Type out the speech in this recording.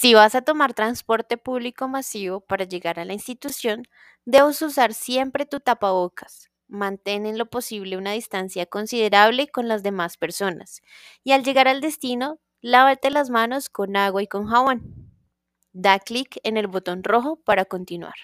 Si vas a tomar transporte público masivo para llegar a la institución, debes usar siempre tu tapabocas. Mantén en lo posible una distancia considerable con las demás personas. Y al llegar al destino, lávate las manos con agua y con jabón. Da clic en el botón rojo para continuar.